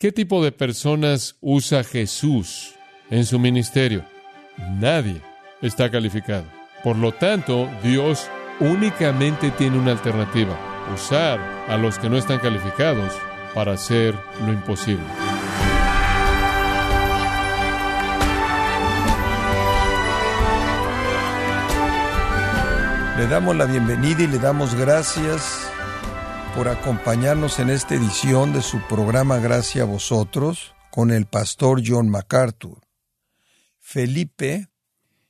¿Qué tipo de personas usa Jesús en su ministerio? Nadie está calificado. Por lo tanto, Dios únicamente tiene una alternativa, usar a los que no están calificados para hacer lo imposible. Le damos la bienvenida y le damos gracias por acompañarnos en esta edición de su programa Gracias a vosotros con el pastor John MacArthur. Felipe,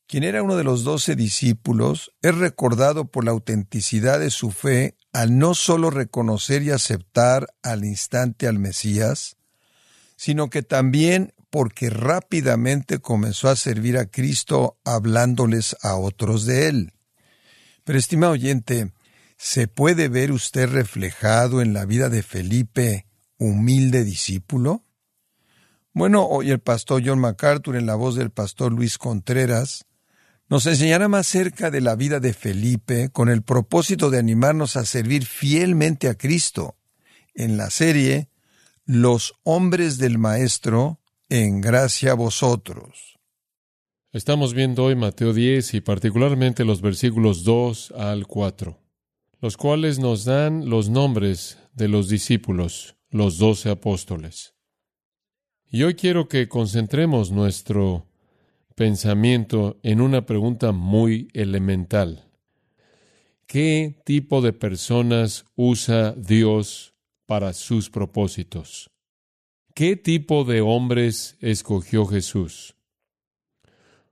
quien era uno de los doce discípulos, es recordado por la autenticidad de su fe al no solo reconocer y aceptar al instante al Mesías, sino que también porque rápidamente comenzó a servir a Cristo hablándoles a otros de él. Pero, estimado oyente, ¿se puede ver usted reflejado en la vida de Felipe, humilde discípulo? Bueno, hoy el pastor John MacArthur, en la voz del pastor Luis Contreras, nos enseñará más cerca de la vida de Felipe con el propósito de animarnos a servir fielmente a Cristo en la serie Los hombres del Maestro, en gracia a vosotros. Estamos viendo hoy Mateo 10 y particularmente los versículos 2 al 4, los cuales nos dan los nombres de los discípulos, los doce apóstoles. Y hoy quiero que concentremos nuestro pensamiento en una pregunta muy elemental. ¿Qué tipo de personas usa Dios para sus propósitos? ¿Qué tipo de hombres escogió Jesús?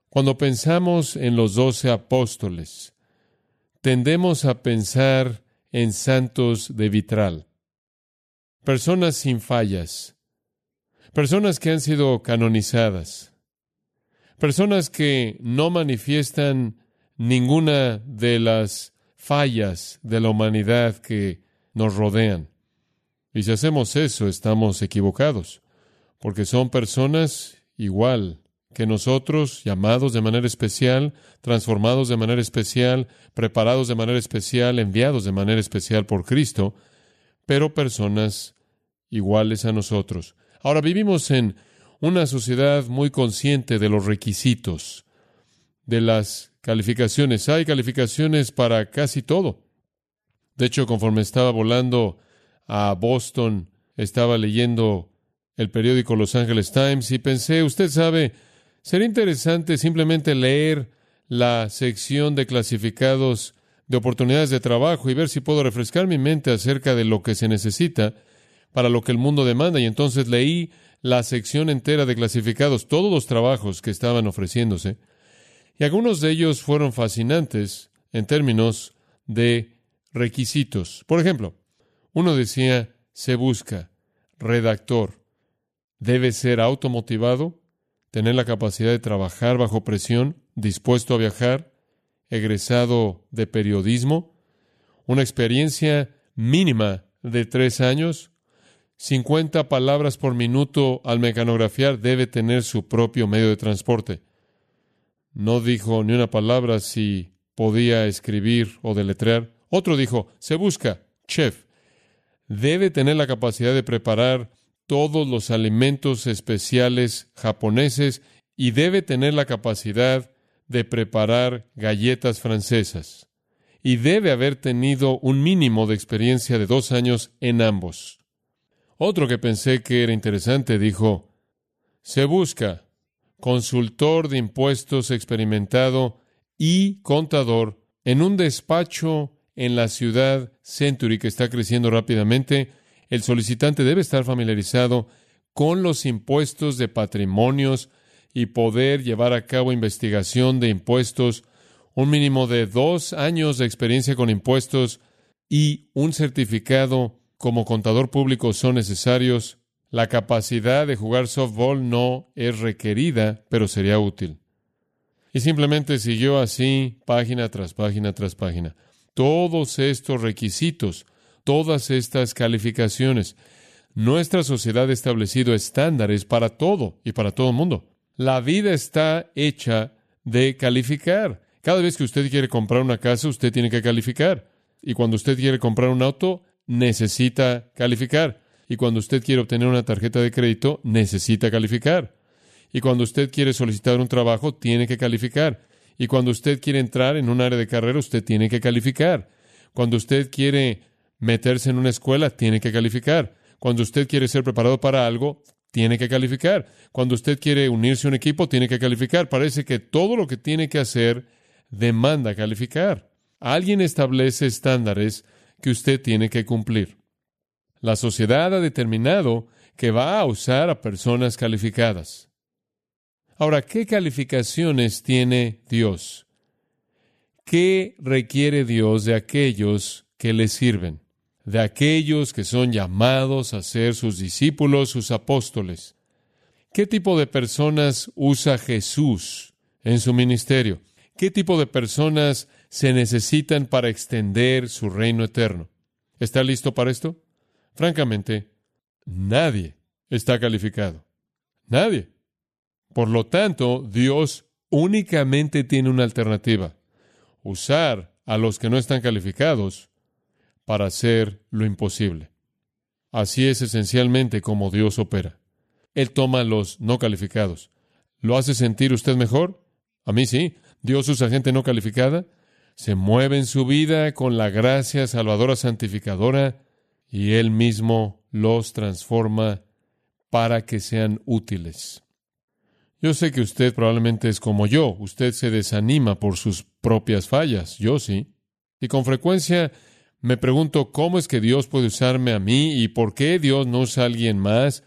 Cuando pensamos en los doce apóstoles, tendemos a pensar en santos de vitral, personas sin fallas, personas que han sido canonizadas, personas que no manifiestan ninguna de las fallas de la humanidad que nos rodean. Y si hacemos eso, estamos equivocados, porque son personas igual que nosotros, llamados de manera especial, transformados de manera especial, preparados de manera especial, enviados de manera especial por Cristo, pero personas iguales a nosotros. Ahora vivimos en una sociedad muy consciente de los requisitos, de las calificaciones. Hay calificaciones para casi todo. De hecho, conforme estaba volando a Boston, estaba leyendo el periódico Los Angeles Times y pensé, usted sabe, Sería interesante simplemente leer la sección de clasificados de oportunidades de trabajo y ver si puedo refrescar mi mente acerca de lo que se necesita para lo que el mundo demanda. Y entonces leí la sección entera de clasificados, todos los trabajos que estaban ofreciéndose. Y algunos de ellos fueron fascinantes en términos de requisitos. Por ejemplo, uno decía, se busca redactor. Debe ser automotivado, tener la capacidad de trabajar bajo presión, dispuesto a viajar, egresado de periodismo, una experiencia mínima de tres años, 50 palabras por minuto al mecanografiar, debe tener su propio medio de transporte. No dijo ni una palabra si podía escribir o deletrear. Otro dijo, se busca, chef. Debe tener la capacidad de preparar todos los alimentos especiales japoneses y debe tener la capacidad de preparar galletas francesas. Y debe haber tenido un mínimo de experiencia de dos años en ambos. Otro que pensé que era interesante dijo, se busca consultor de impuestos experimentado y contador en un despacho en la ciudad Century que está creciendo rápidamente el solicitante debe estar familiarizado con los impuestos de patrimonios y poder llevar a cabo investigación de impuestos, un mínimo de dos años de experiencia con impuestos y un certificado como contador público son necesarios. La capacidad de jugar softball no es requerida, pero sería útil. Y simplemente siguió así, página tras página tras página. Todos estos requisitos todas estas calificaciones. Nuestra sociedad ha establecido estándares para todo y para todo el mundo. La vida está hecha de calificar. Cada vez que usted quiere comprar una casa, usted tiene que calificar. Y cuando usted quiere comprar un auto, necesita calificar. Y cuando usted quiere obtener una tarjeta de crédito, necesita calificar. Y cuando usted quiere solicitar un trabajo, tiene que calificar. Y cuando usted quiere entrar en un área de carrera, usted tiene que calificar. Cuando usted quiere meterse en una escuela, tiene que calificar. Cuando usted quiere ser preparado para algo, tiene que calificar. Cuando usted quiere unirse a un equipo, tiene que calificar. Parece que todo lo que tiene que hacer demanda calificar. Alguien establece estándares que usted tiene que cumplir. La sociedad ha determinado que va a usar a personas calificadas. Ahora, ¿qué calificaciones tiene Dios? ¿Qué requiere Dios de aquellos que le sirven? De aquellos que son llamados a ser sus discípulos, sus apóstoles. ¿Qué tipo de personas usa Jesús en su ministerio? ¿Qué tipo de personas se necesitan para extender su reino eterno? ¿Está listo para esto? Francamente, nadie está calificado. Nadie. Por lo tanto, Dios únicamente tiene una alternativa. Usar a los que no están calificados para hacer lo imposible. Así es esencialmente como Dios opera. Él toma los no calificados. ¿Lo hace sentir usted mejor? A mí sí. Dios usa gente no calificada. Se mueve en su vida con la gracia salvadora santificadora y Él mismo los transforma para que sean útiles. Yo sé que usted probablemente es como yo, usted se desanima por sus propias fallas, yo sí. Y con frecuencia me pregunto cómo es que Dios puede usarme a mí y por qué Dios no usa a alguien más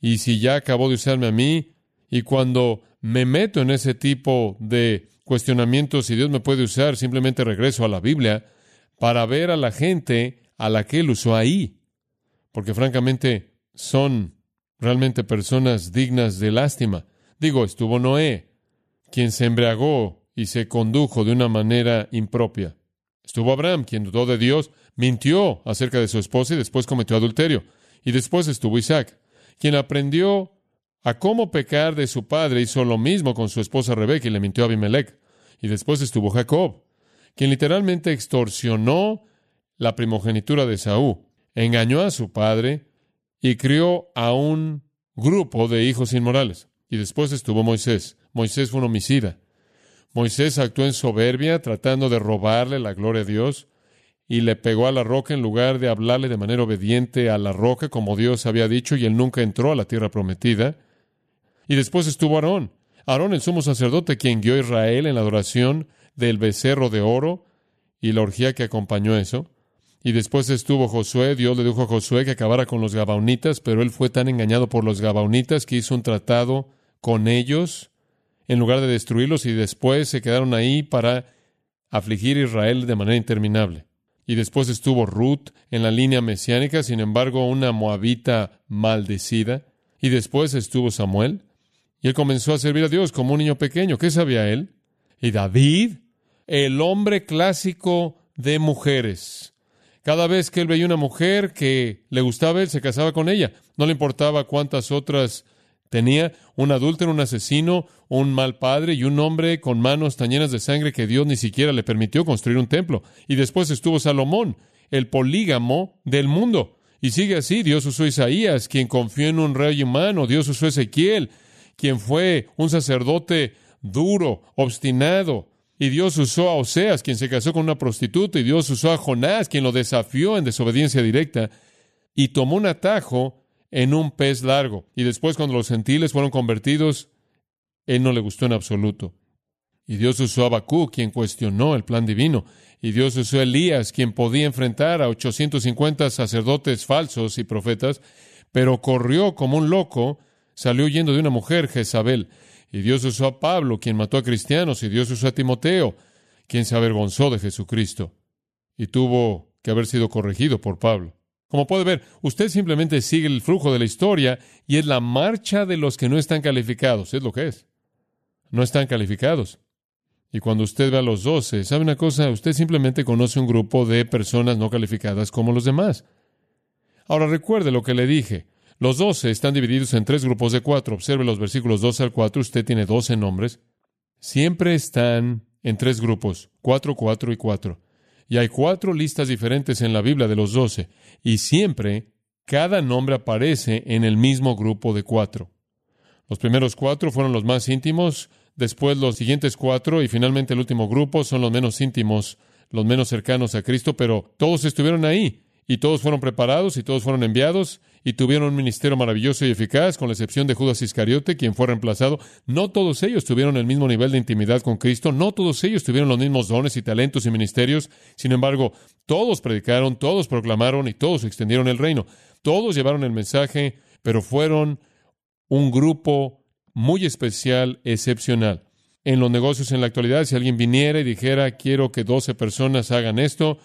y si ya acabó de usarme a mí. Y cuando me meto en ese tipo de cuestionamientos, si Dios me puede usar, simplemente regreso a la Biblia para ver a la gente a la que Él usó ahí. Porque francamente son realmente personas dignas de lástima. Digo, estuvo Noé, quien se embriagó y se condujo de una manera impropia. Estuvo Abraham, quien dudó de Dios, mintió acerca de su esposa y después cometió adulterio. Y después estuvo Isaac, quien aprendió a cómo pecar de su padre, hizo lo mismo con su esposa Rebeca y le mintió a Abimelech. Y después estuvo Jacob, quien literalmente extorsionó la primogenitura de Saúl, engañó a su padre y crió a un grupo de hijos inmorales. Y después estuvo Moisés. Moisés fue un homicida. Moisés actuó en soberbia, tratando de robarle la gloria a Dios, y le pegó a la roca en lugar de hablarle de manera obediente a la roca, como Dios había dicho, y él nunca entró a la tierra prometida. Y después estuvo Aarón. Aarón, el sumo sacerdote, quien guió a Israel en la adoración del becerro de oro y la orgía que acompañó eso. Y después estuvo Josué, Dios le dijo a Josué que acabara con los gabaonitas, pero él fue tan engañado por los gabaonitas que hizo un tratado con ellos en lugar de destruirlos y después se quedaron ahí para afligir a Israel de manera interminable. Y después estuvo Ruth en la línea mesiánica, sin embargo, una moabita maldecida. Y después estuvo Samuel. Y él comenzó a servir a Dios como un niño pequeño. ¿Qué sabía él? Y David, el hombre clásico de mujeres. Cada vez que él veía una mujer que le gustaba, él se casaba con ella. No le importaba cuántas otras Tenía un adúltero, un asesino, un mal padre y un hombre con manos tan llenas de sangre que Dios ni siquiera le permitió construir un templo. Y después estuvo Salomón, el polígamo del mundo. Y sigue así, Dios usó a Isaías, quien confió en un rey humano, Dios usó a Ezequiel, quien fue un sacerdote duro, obstinado, y Dios usó a Oseas, quien se casó con una prostituta, y Dios usó a Jonás, quien lo desafió en desobediencia directa, y tomó un atajo en un pez largo. Y después, cuando los gentiles fueron convertidos, él no le gustó en absoluto. Y Dios usó a Bakú, quien cuestionó el plan divino. Y Dios usó a Elías, quien podía enfrentar a 850 sacerdotes falsos y profetas, pero corrió como un loco, salió huyendo de una mujer, Jezabel. Y Dios usó a Pablo, quien mató a cristianos, y Dios usó a Timoteo, quien se avergonzó de Jesucristo. Y tuvo que haber sido corregido por Pablo. Como puede ver, usted simplemente sigue el flujo de la historia y es la marcha de los que no están calificados. Es lo que es. No están calificados. Y cuando usted ve a los doce, ¿sabe una cosa? Usted simplemente conoce un grupo de personas no calificadas como los demás. Ahora recuerde lo que le dije. Los doce están divididos en tres grupos de cuatro. Observe los versículos 12 al 4. Usted tiene doce nombres. Siempre están en tres grupos, cuatro, cuatro y cuatro. Y hay cuatro listas diferentes en la Biblia de los doce, y siempre cada nombre aparece en el mismo grupo de cuatro. Los primeros cuatro fueron los más íntimos, después los siguientes cuatro y finalmente el último grupo son los menos íntimos, los menos cercanos a Cristo, pero todos estuvieron ahí y todos fueron preparados y todos fueron enviados y tuvieron un ministerio maravilloso y eficaz, con la excepción de Judas Iscariote, quien fue reemplazado. No todos ellos tuvieron el mismo nivel de intimidad con Cristo, no todos ellos tuvieron los mismos dones y talentos y ministerios. Sin embargo, todos predicaron, todos proclamaron y todos extendieron el reino. Todos llevaron el mensaje, pero fueron un grupo muy especial, excepcional. En los negocios en la actualidad, si alguien viniera y dijera, quiero que 12 personas hagan esto,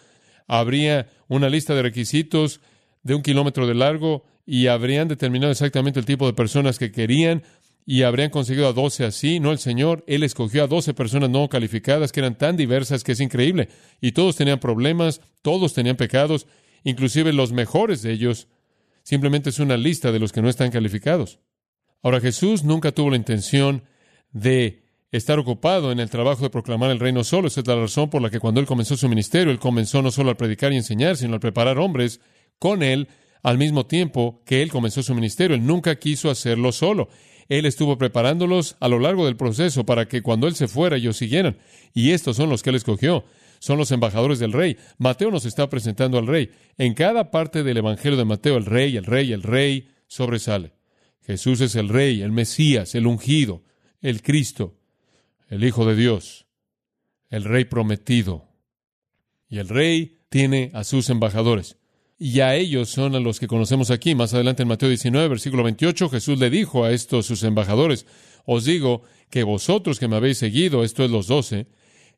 habría una lista de requisitos de un kilómetro de largo y habrían determinado exactamente el tipo de personas que querían y habrían conseguido a 12 así. No el Señor, Él escogió a 12 personas no calificadas que eran tan diversas que es increíble. Y todos tenían problemas, todos tenían pecados, inclusive los mejores de ellos. Simplemente es una lista de los que no están calificados. Ahora Jesús nunca tuvo la intención de estar ocupado en el trabajo de proclamar el reino solo. Esa es la razón por la que cuando Él comenzó su ministerio, Él comenzó no solo a predicar y enseñar, sino a preparar hombres con Él al mismo tiempo que Él comenzó su ministerio. Él nunca quiso hacerlo solo. Él estuvo preparándolos a lo largo del proceso para que cuando Él se fuera ellos siguieran. Y estos son los que Él escogió. Son los embajadores del rey. Mateo nos está presentando al rey. En cada parte del Evangelio de Mateo, el rey, el rey, el rey sobresale. Jesús es el rey, el Mesías, el ungido, el Cristo, el Hijo de Dios, el rey prometido. Y el rey tiene a sus embajadores y a ellos son a los que conocemos aquí. Más adelante en Mateo 19, versículo 28, Jesús le dijo a estos sus embajadores, os digo que vosotros que me habéis seguido, esto es los doce,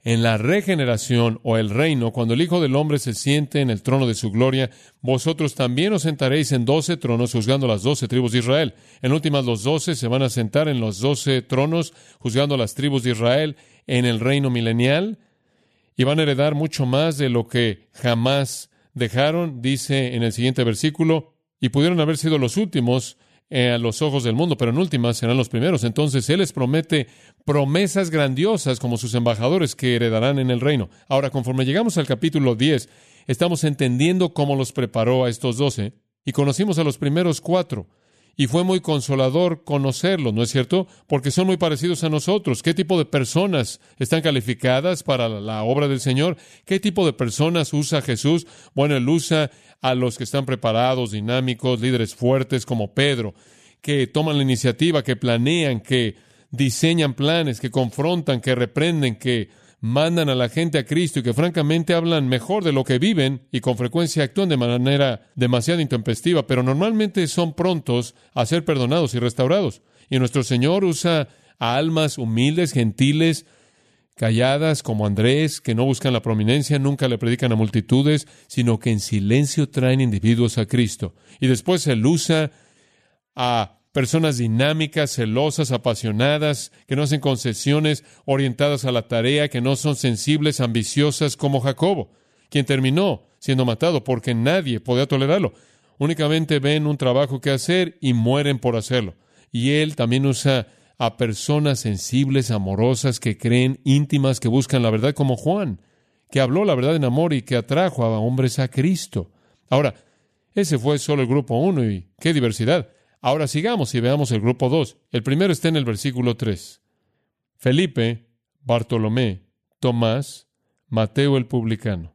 en la regeneración o el reino, cuando el Hijo del Hombre se siente en el trono de su gloria, vosotros también os sentaréis en doce tronos juzgando las doce tribus de Israel. En últimas, los doce se van a sentar en los doce tronos juzgando las tribus de Israel en el reino milenial y van a heredar mucho más de lo que jamás dejaron, dice en el siguiente versículo, y pudieron haber sido los últimos eh, a los ojos del mundo, pero en últimas serán los primeros. Entonces Él les promete promesas grandiosas como sus embajadores que heredarán en el reino. Ahora, conforme llegamos al capítulo 10, estamos entendiendo cómo los preparó a estos doce y conocimos a los primeros cuatro. Y fue muy consolador conocerlos, ¿no es cierto? Porque son muy parecidos a nosotros. ¿Qué tipo de personas están calificadas para la obra del Señor? ¿Qué tipo de personas usa Jesús? Bueno, Él usa a los que están preparados, dinámicos, líderes fuertes como Pedro, que toman la iniciativa, que planean, que diseñan planes, que confrontan, que reprenden, que mandan a la gente a Cristo y que francamente hablan mejor de lo que viven y con frecuencia actúan de manera demasiado intempestiva, pero normalmente son prontos a ser perdonados y restaurados. Y nuestro Señor usa a almas humildes, gentiles, calladas como Andrés, que no buscan la prominencia, nunca le predican a multitudes, sino que en silencio traen individuos a Cristo. Y después Él usa a personas dinámicas, celosas, apasionadas, que no hacen concesiones, orientadas a la tarea, que no son sensibles, ambiciosas como Jacobo, quien terminó siendo matado porque nadie podía tolerarlo. Únicamente ven un trabajo que hacer y mueren por hacerlo. Y él también usa a personas sensibles, amorosas, que creen, íntimas, que buscan la verdad, como Juan, que habló la verdad en amor y que atrajo a hombres a Cristo. Ahora, ese fue solo el grupo uno y qué diversidad. Ahora sigamos y veamos el grupo 2. El primero está en el versículo 3. Felipe, Bartolomé, Tomás, Mateo el publicano.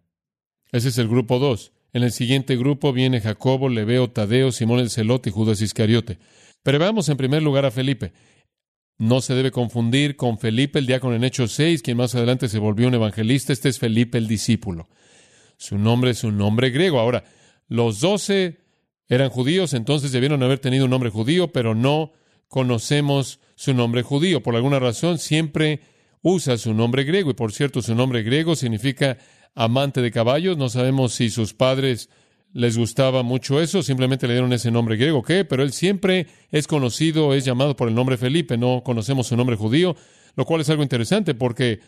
Ese es el grupo 2. En el siguiente grupo viene Jacobo, Leveo, Tadeo, Simón el Celote y Judas Iscariote. Pero veamos en primer lugar a Felipe. No se debe confundir con Felipe, el diácono en Hechos 6, quien más adelante se volvió un evangelista. Este es Felipe el discípulo. Su nombre es un nombre griego. Ahora, los doce eran judíos, entonces debieron haber tenido un nombre judío, pero no conocemos su nombre judío. Por alguna razón siempre usa su nombre griego. Y por cierto, su nombre griego significa amante de caballos. No sabemos si sus padres les gustaba mucho eso, simplemente le dieron ese nombre griego, ¿qué? Pero él siempre es conocido, es llamado por el nombre Felipe, no conocemos su nombre judío, lo cual es algo interesante porque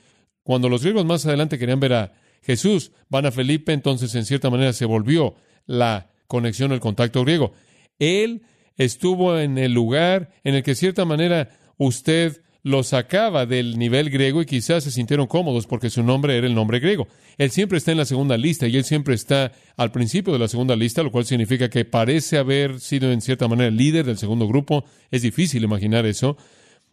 cuando los griegos más adelante querían ver a Jesús, van a Felipe, entonces en cierta manera se volvió la conexión, el contacto griego. Él estuvo en el lugar en el que, de cierta manera, usted lo sacaba del nivel griego y quizás se sintieron cómodos porque su nombre era el nombre griego. Él siempre está en la segunda lista y él siempre está al principio de la segunda lista, lo cual significa que parece haber sido en cierta manera el líder del segundo grupo. Es difícil imaginar eso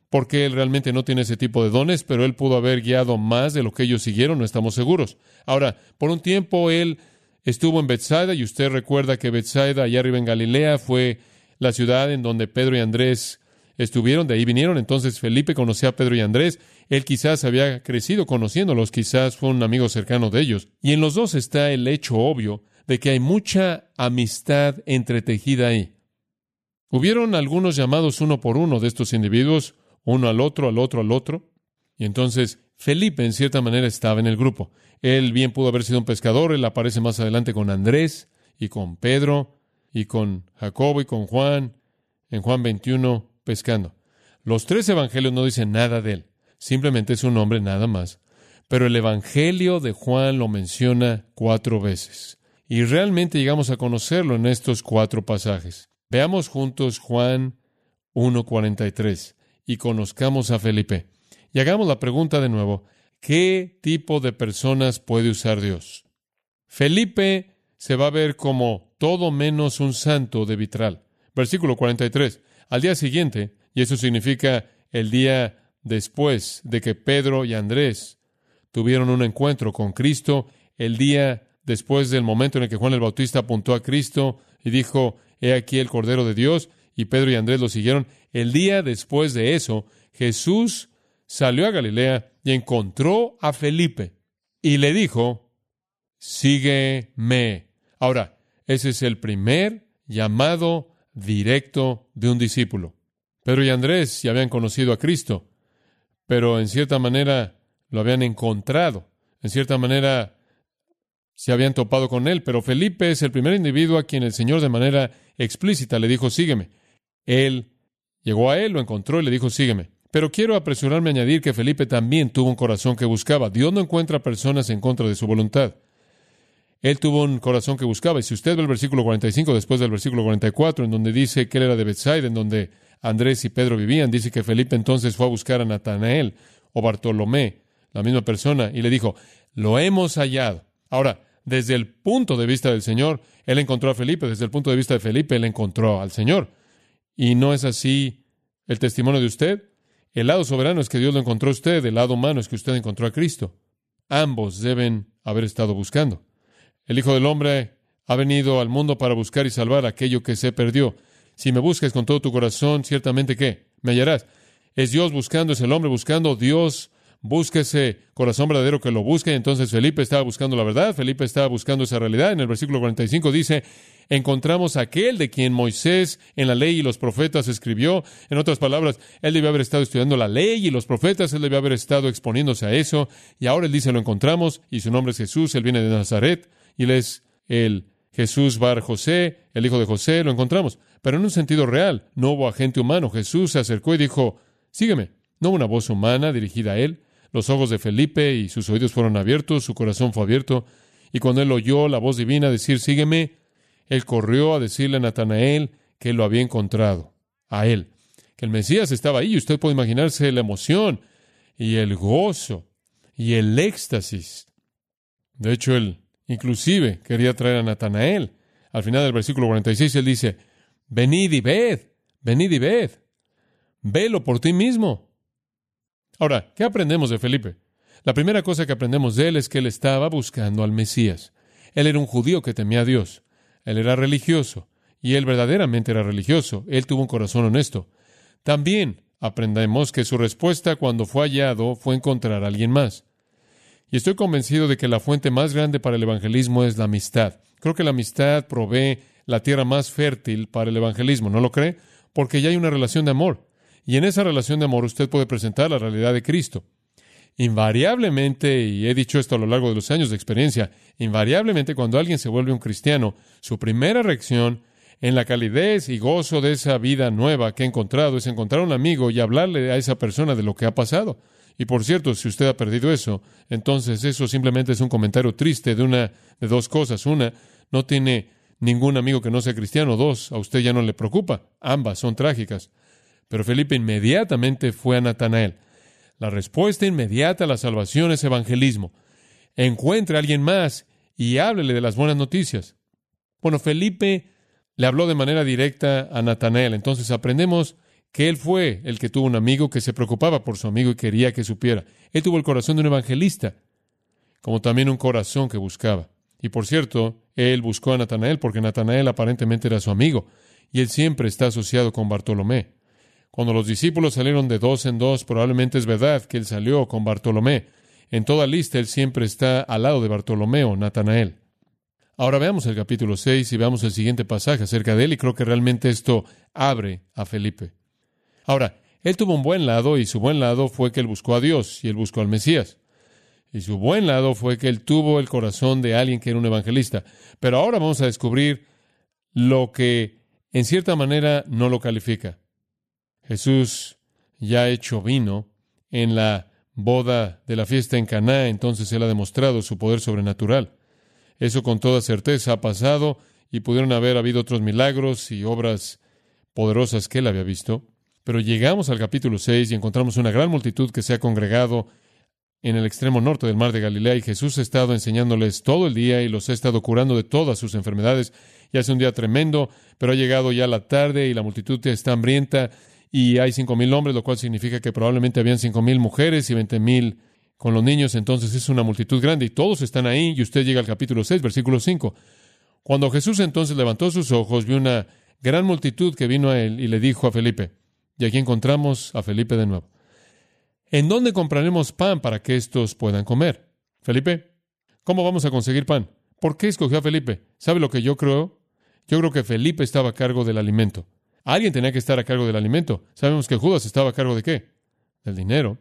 porque él realmente no tiene ese tipo de dones, pero él pudo haber guiado más de lo que ellos siguieron, no estamos seguros. Ahora, por un tiempo él estuvo en Bethsaida y usted recuerda que Bethsaida, allá arriba en Galilea, fue la ciudad en donde Pedro y Andrés estuvieron, de ahí vinieron. Entonces Felipe conocía a Pedro y Andrés. Él quizás había crecido conociéndolos, quizás fue un amigo cercano de ellos. Y en los dos está el hecho obvio de que hay mucha amistad entretejida ahí. Hubieron algunos llamados uno por uno de estos individuos, uno al otro, al otro, al otro. Y entonces Felipe, en cierta manera, estaba en el grupo. Él bien pudo haber sido un pescador, él aparece más adelante con Andrés y con Pedro y con Jacobo y con Juan, en Juan 21, pescando. Los tres evangelios no dicen nada de él, simplemente es un nombre nada más. Pero el evangelio de Juan lo menciona cuatro veces. Y realmente llegamos a conocerlo en estos cuatro pasajes. Veamos juntos Juan 1.43 y conozcamos a Felipe. Y hagamos la pregunta de nuevo, ¿qué tipo de personas puede usar Dios? Felipe se va a ver como todo menos un santo de vitral. Versículo 43. Al día siguiente, y eso significa el día después de que Pedro y Andrés tuvieron un encuentro con Cristo, el día después del momento en el que Juan el Bautista apuntó a Cristo y dijo, He aquí el Cordero de Dios, y Pedro y Andrés lo siguieron, el día después de eso, Jesús salió a Galilea y encontró a Felipe y le dijo, sígueme. Ahora, ese es el primer llamado directo de un discípulo. Pedro y Andrés ya habían conocido a Cristo, pero en cierta manera lo habían encontrado, en cierta manera se habían topado con él, pero Felipe es el primer individuo a quien el Señor de manera explícita le dijo, sígueme. Él llegó a él, lo encontró y le dijo, sígueme. Pero quiero apresurarme a añadir que Felipe también tuvo un corazón que buscaba. Dios no encuentra personas en contra de su voluntad. Él tuvo un corazón que buscaba. Y si usted ve el versículo 45 después del versículo 44, en donde dice que él era de Bethsaida, en donde Andrés y Pedro vivían, dice que Felipe entonces fue a buscar a Natanael o Bartolomé, la misma persona, y le dijo, lo hemos hallado. Ahora, desde el punto de vista del Señor, él encontró a Felipe, desde el punto de vista de Felipe, él encontró al Señor. ¿Y no es así el testimonio de usted? El lado soberano es que Dios lo encontró a usted, el lado humano es que usted encontró a Cristo. Ambos deben haber estado buscando. El Hijo del Hombre ha venido al mundo para buscar y salvar aquello que se perdió. Si me buscas con todo tu corazón, ciertamente que me hallarás. Es Dios buscando, es el hombre buscando, Dios busca ese corazón verdadero que lo busque. Entonces Felipe estaba buscando la verdad, Felipe estaba buscando esa realidad. En el versículo 45 dice, encontramos aquel de quien Moisés en la ley y los profetas escribió. En otras palabras, él debió haber estado estudiando la ley y los profetas, él debió haber estado exponiéndose a eso. Y ahora él dice, lo encontramos y su nombre es Jesús, él viene de Nazaret y él es el Jesús Bar José, el hijo de José, lo encontramos. Pero en un sentido real, no hubo agente humano. Jesús se acercó y dijo, sígueme. No hubo una voz humana dirigida a él. Los ojos de Felipe y sus oídos fueron abiertos, su corazón fue abierto. Y cuando él oyó la voz divina decir, sígueme, él corrió a decirle a Natanael que lo había encontrado, a él, que el Mesías estaba ahí. Y usted puede imaginarse la emoción y el gozo y el éxtasis. De hecho, él Inclusive quería traer a Natanael. Al final del versículo 46 él dice, venid y ved, venid y ved, velo por ti mismo. Ahora, ¿qué aprendemos de Felipe? La primera cosa que aprendemos de él es que él estaba buscando al Mesías. Él era un judío que temía a Dios. Él era religioso. Y él verdaderamente era religioso. Él tuvo un corazón honesto. También aprendemos que su respuesta cuando fue hallado fue encontrar a alguien más. Y estoy convencido de que la fuente más grande para el evangelismo es la amistad. Creo que la amistad provee la tierra más fértil para el evangelismo, ¿no lo cree? Porque ya hay una relación de amor. Y en esa relación de amor usted puede presentar la realidad de Cristo. Invariablemente, y he dicho esto a lo largo de los años de experiencia, invariablemente cuando alguien se vuelve un cristiano, su primera reacción en la calidez y gozo de esa vida nueva que ha encontrado es encontrar un amigo y hablarle a esa persona de lo que ha pasado. Y por cierto, si usted ha perdido eso, entonces eso simplemente es un comentario triste de una de dos cosas. Una, no tiene ningún amigo que no sea cristiano. Dos, a usted ya no le preocupa. Ambas son trágicas. Pero Felipe inmediatamente fue a Natanael. La respuesta inmediata a la salvación es evangelismo. Encuentre a alguien más y háblele de las buenas noticias. Bueno, Felipe le habló de manera directa a Natanael. Entonces aprendemos que él fue el que tuvo un amigo que se preocupaba por su amigo y quería que supiera. Él tuvo el corazón de un evangelista, como también un corazón que buscaba. Y por cierto, él buscó a Natanael porque Natanael aparentemente era su amigo, y él siempre está asociado con Bartolomé. Cuando los discípulos salieron de dos en dos, probablemente es verdad que él salió con Bartolomé. En toda lista él siempre está al lado de Bartolomeo, Natanael. Ahora veamos el capítulo 6 y veamos el siguiente pasaje acerca de él y creo que realmente esto abre a Felipe. Ahora, él tuvo un buen lado y su buen lado fue que él buscó a Dios y él buscó al Mesías. Y su buen lado fue que él tuvo el corazón de alguien que era un evangelista. Pero ahora vamos a descubrir lo que en cierta manera no lo califica. Jesús ya hecho vino en la boda de la fiesta en Caná, entonces él ha demostrado su poder sobrenatural. Eso con toda certeza ha pasado y pudieron haber habido otros milagros y obras poderosas que él había visto. Pero llegamos al capítulo 6 y encontramos una gran multitud que se ha congregado en el extremo norte del mar de Galilea y Jesús ha estado enseñándoles todo el día y los ha estado curando de todas sus enfermedades. Y hace un día tremendo, pero ha llegado ya la tarde y la multitud está hambrienta y hay cinco mil hombres, lo cual significa que probablemente habían cinco mil mujeres y veinte mil con los niños. Entonces es una multitud grande y todos están ahí. Y usted llega al capítulo 6, versículo 5. Cuando Jesús entonces levantó sus ojos, vio una gran multitud que vino a él y le dijo a Felipe, y aquí encontramos a Felipe de nuevo. ¿En dónde compraremos pan para que estos puedan comer? Felipe, ¿cómo vamos a conseguir pan? ¿Por qué escogió a Felipe? ¿Sabe lo que yo creo? Yo creo que Felipe estaba a cargo del alimento. Alguien tenía que estar a cargo del alimento. Sabemos que Judas estaba a cargo de qué? Del dinero.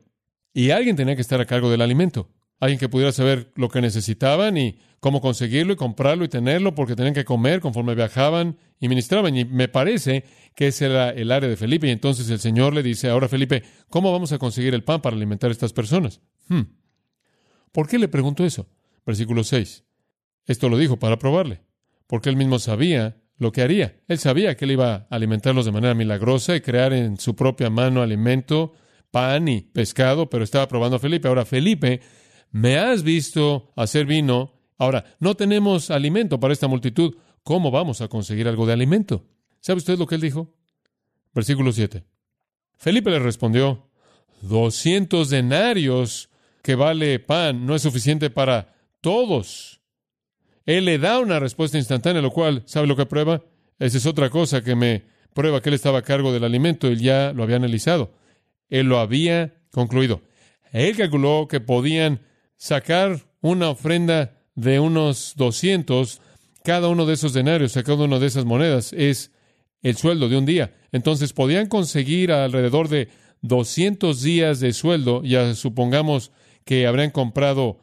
Y alguien tenía que estar a cargo del alimento. Alguien que pudiera saber lo que necesitaban y cómo conseguirlo y comprarlo y tenerlo porque tenían que comer conforme viajaban y ministraban. Y me parece que ese era el área de Felipe. Y entonces el Señor le dice, ahora Felipe, ¿cómo vamos a conseguir el pan para alimentar a estas personas? Hmm. ¿Por qué le pregunto eso? Versículo 6. Esto lo dijo para probarle, porque él mismo sabía lo que haría. Él sabía que él iba a alimentarlos de manera milagrosa y crear en su propia mano alimento, pan y pescado, pero estaba probando a Felipe. Ahora, Felipe, me has visto hacer vino. Ahora, no tenemos alimento para esta multitud. ¿Cómo vamos a conseguir algo de alimento? ¿Sabe usted lo que él dijo? Versículo 7. Felipe le respondió, doscientos denarios que vale pan no es suficiente para todos. Él le da una respuesta instantánea, lo cual, ¿sabe lo que prueba? Esa es otra cosa que me prueba que él estaba a cargo del alimento, él ya lo había analizado. Él lo había concluido. Él calculó que podían sacar una ofrenda de unos doscientos. cada uno de esos denarios, cada una de esas monedas es el sueldo de un día. Entonces podían conseguir alrededor de 200 días de sueldo, ya supongamos que habrían comprado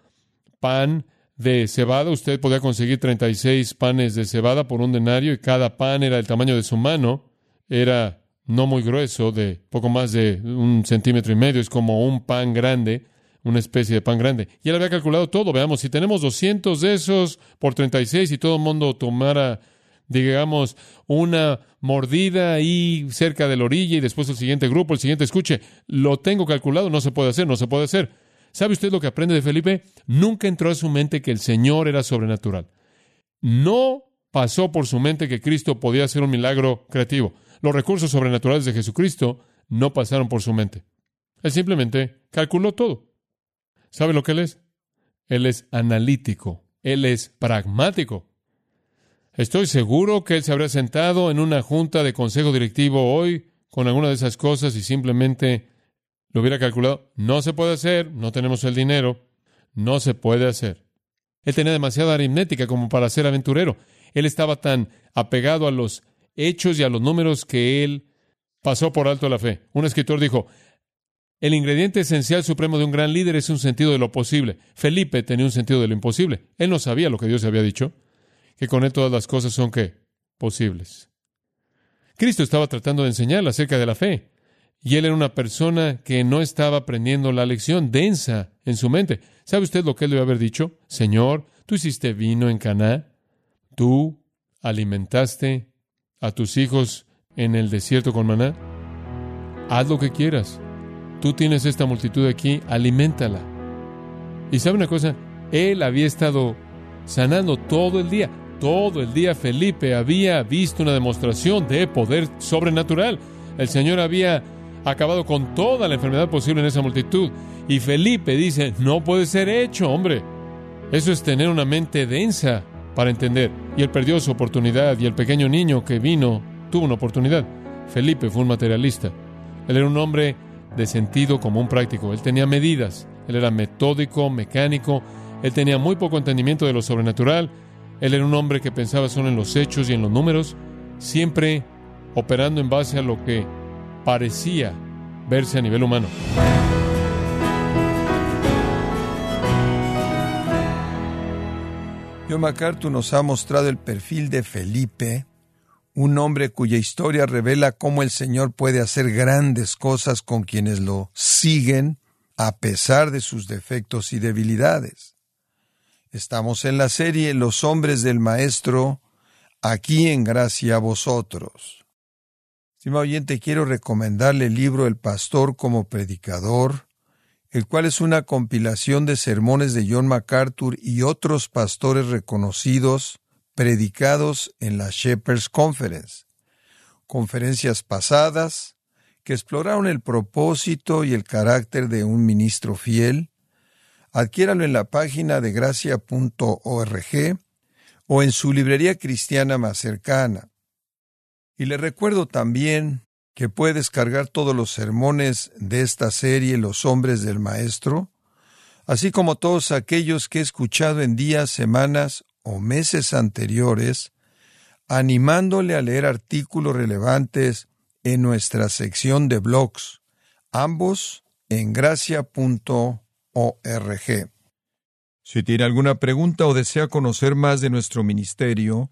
pan de cebada, usted podía conseguir 36 panes de cebada por un denario y cada pan era del tamaño de su mano, era no muy grueso, de poco más de un centímetro y medio, es como un pan grande, una especie de pan grande. Y él había calculado todo, veamos, si tenemos 200 de esos por 36 y todo el mundo tomara digamos, una mordida ahí cerca de la orilla y después el siguiente grupo, el siguiente escuche. Lo tengo calculado, no se puede hacer, no se puede hacer. ¿Sabe usted lo que aprende de Felipe? Nunca entró a su mente que el Señor era sobrenatural. No pasó por su mente que Cristo podía hacer un milagro creativo. Los recursos sobrenaturales de Jesucristo no pasaron por su mente. Él simplemente calculó todo. ¿Sabe lo que Él es? Él es analítico. Él es pragmático. Estoy seguro que él se habría sentado en una junta de consejo directivo hoy con alguna de esas cosas y simplemente lo hubiera calculado. No se puede hacer, no tenemos el dinero, no se puede hacer. Él tenía demasiada aritmética como para ser aventurero. Él estaba tan apegado a los hechos y a los números que él pasó por alto la fe. Un escritor dijo, el ingrediente esencial supremo de un gran líder es un sentido de lo posible. Felipe tenía un sentido de lo imposible. Él no sabía lo que Dios había dicho que con Él todas las cosas son ¿qué? posibles. Cristo estaba tratando de enseñarle acerca de la fe. Y él era una persona que no estaba aprendiendo la lección densa en su mente. ¿Sabe usted lo que él debe haber dicho? Señor, tú hiciste vino en Caná. Tú alimentaste a tus hijos en el desierto con maná. haz lo que quieras. Tú tienes esta multitud aquí, aliméntala. Y sabe una cosa, él había estado sanando todo el día. Todo el día Felipe había visto una demostración de poder sobrenatural. El Señor había acabado con toda la enfermedad posible en esa multitud. Y Felipe dice, no puede ser hecho, hombre. Eso es tener una mente densa para entender. Y él perdió su oportunidad y el pequeño niño que vino tuvo una oportunidad. Felipe fue un materialista. Él era un hombre de sentido común práctico. Él tenía medidas. Él era metódico, mecánico. Él tenía muy poco entendimiento de lo sobrenatural. Él era un hombre que pensaba solo en los hechos y en los números, siempre operando en base a lo que parecía verse a nivel humano. John MacArthur nos ha mostrado el perfil de Felipe, un hombre cuya historia revela cómo el Señor puede hacer grandes cosas con quienes lo siguen a pesar de sus defectos y debilidades. Estamos en la serie Los hombres del Maestro, aquí en gracia a vosotros. Oyente, quiero recomendarle el libro El Pastor como Predicador, el cual es una compilación de sermones de John MacArthur y otros pastores reconocidos predicados en la Shepherds Conference, conferencias pasadas que exploraron el propósito y el carácter de un ministro fiel. Adquiéralo en la página de gracia.org o en su librería cristiana más cercana. Y le recuerdo también que puede descargar todos los sermones de esta serie Los hombres del Maestro, así como todos aquellos que he escuchado en días, semanas o meses anteriores, animándole a leer artículos relevantes en nuestra sección de blogs, ambos en gracia.org. Si tiene alguna pregunta o desea conocer más de nuestro ministerio,